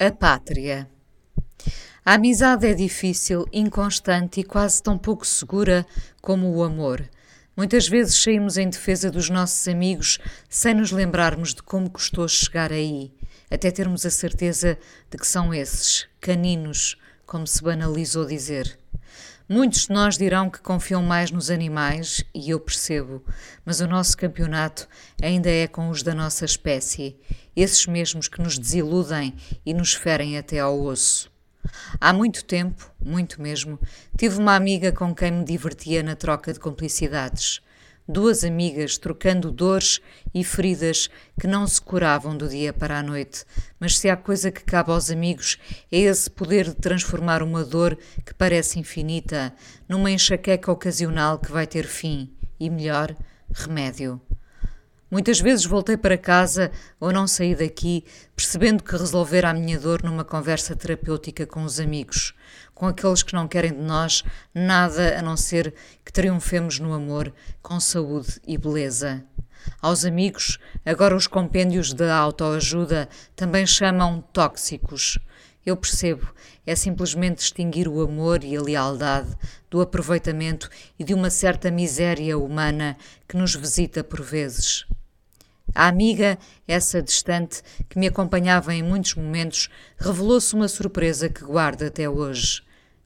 A pátria. A amizade é difícil, inconstante e quase tão pouco segura como o amor. Muitas vezes saímos em defesa dos nossos amigos sem nos lembrarmos de como custou chegar aí, até termos a certeza de que são esses, caninos, como se banalizou dizer. Muitos de nós dirão que confiam mais nos animais, e eu percebo, mas o nosso campeonato ainda é com os da nossa espécie, esses mesmos que nos desiludem e nos ferem até ao osso. Há muito tempo, muito mesmo, tive uma amiga com quem me divertia na troca de complicidades duas amigas trocando dores e feridas que não se curavam do dia para a noite. Mas se há coisa que cabe aos amigos é esse poder de transformar uma dor que parece infinita numa enxaqueca ocasional que vai ter fim e, melhor, remédio. Muitas vezes voltei para casa ou não saí daqui, percebendo que resolver a minha dor numa conversa terapêutica com os amigos, com aqueles que não querem de nós nada a não ser que triunfemos no amor, com saúde e beleza. Aos amigos, agora os compêndios da autoajuda também chamam tóxicos. Eu percebo, é simplesmente distinguir o amor e a lealdade do aproveitamento e de uma certa miséria humana que nos visita por vezes. A amiga, essa distante, que me acompanhava em muitos momentos, revelou-se uma surpresa que guardo até hoje.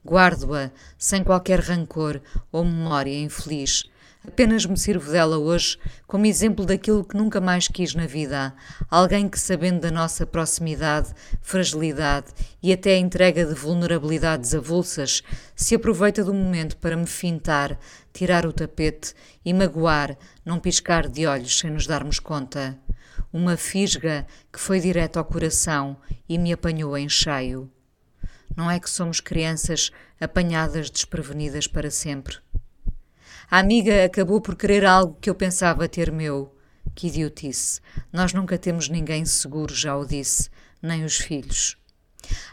Guardo-a sem qualquer rancor ou memória infeliz. Apenas me sirvo dela hoje como exemplo daquilo que nunca mais quis na vida. Alguém que, sabendo da nossa proximidade, fragilidade e até entrega de vulnerabilidades avulsas, se aproveita do momento para me fintar, tirar o tapete e magoar, não piscar de olhos sem nos darmos conta. Uma fisga que foi direto ao coração e me apanhou em cheio. Não é que somos crianças apanhadas desprevenidas para sempre. A amiga acabou por querer algo que eu pensava ter meu. Que idiotice. Nós nunca temos ninguém seguro, já o disse, nem os filhos.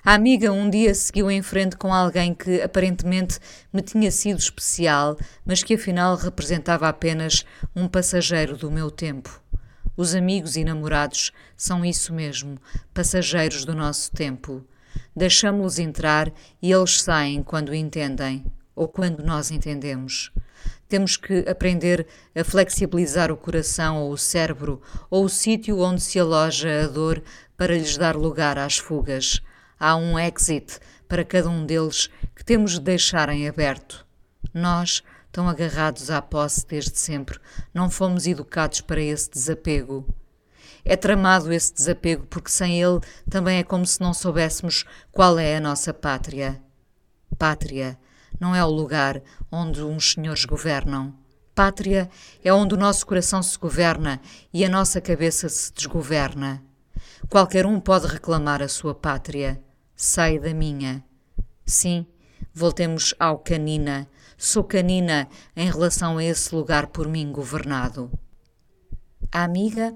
A amiga um dia seguiu em frente com alguém que aparentemente me tinha sido especial, mas que afinal representava apenas um passageiro do meu tempo. Os amigos e namorados são isso mesmo, passageiros do nosso tempo. Deixamos-los entrar e eles saem quando entendem ou quando nós entendemos. Temos que aprender a flexibilizar o coração ou o cérebro ou o sítio onde se aloja a dor para lhes dar lugar às fugas. Há um exit para cada um deles que temos de deixar em aberto. Nós, tão agarrados à posse desde sempre, não fomos educados para esse desapego. É tramado esse desapego porque sem ele também é como se não soubéssemos qual é a nossa pátria. Pátria não é o lugar onde uns senhores governam. Pátria é onde o nosso coração se governa e a nossa cabeça se desgoverna. Qualquer um pode reclamar a sua pátria. Sai da minha. Sim, voltemos ao canina. Sou canina em relação a esse lugar por mim governado. A amiga,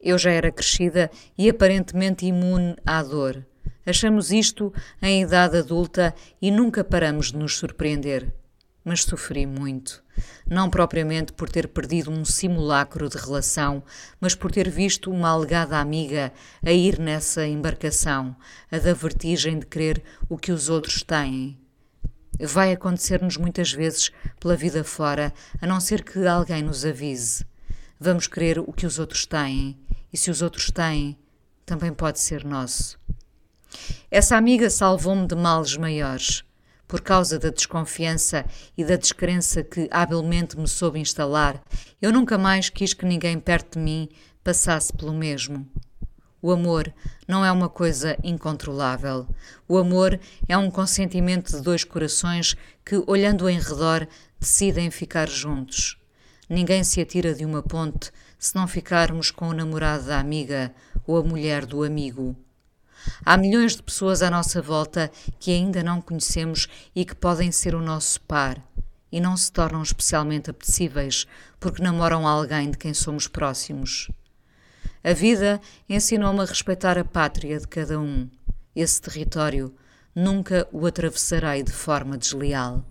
eu já era crescida e aparentemente imune à dor. Achamos isto em idade adulta e nunca paramos de nos surpreender. Mas sofri muito. Não propriamente por ter perdido um simulacro de relação, mas por ter visto uma alegada amiga a ir nessa embarcação, a da vertigem de querer o que os outros têm. Vai acontecer-nos muitas vezes pela vida fora, a não ser que alguém nos avise. Vamos querer o que os outros têm, e se os outros têm, também pode ser nosso. Essa amiga salvou-me de males maiores. Por causa da desconfiança e da descrença que habilmente me soube instalar, eu nunca mais quis que ninguém perto de mim passasse pelo mesmo. O amor não é uma coisa incontrolável. O amor é um consentimento de dois corações que, olhando em redor, decidem ficar juntos. Ninguém se atira de uma ponte se não ficarmos com o namorado da amiga ou a mulher do amigo. Há milhões de pessoas à nossa volta que ainda não conhecemos e que podem ser o nosso par e não se tornam especialmente apetecíveis porque namoram alguém de quem somos próximos. A vida ensinou-me a respeitar a pátria de cada um. Esse território nunca o atravessarei de forma desleal.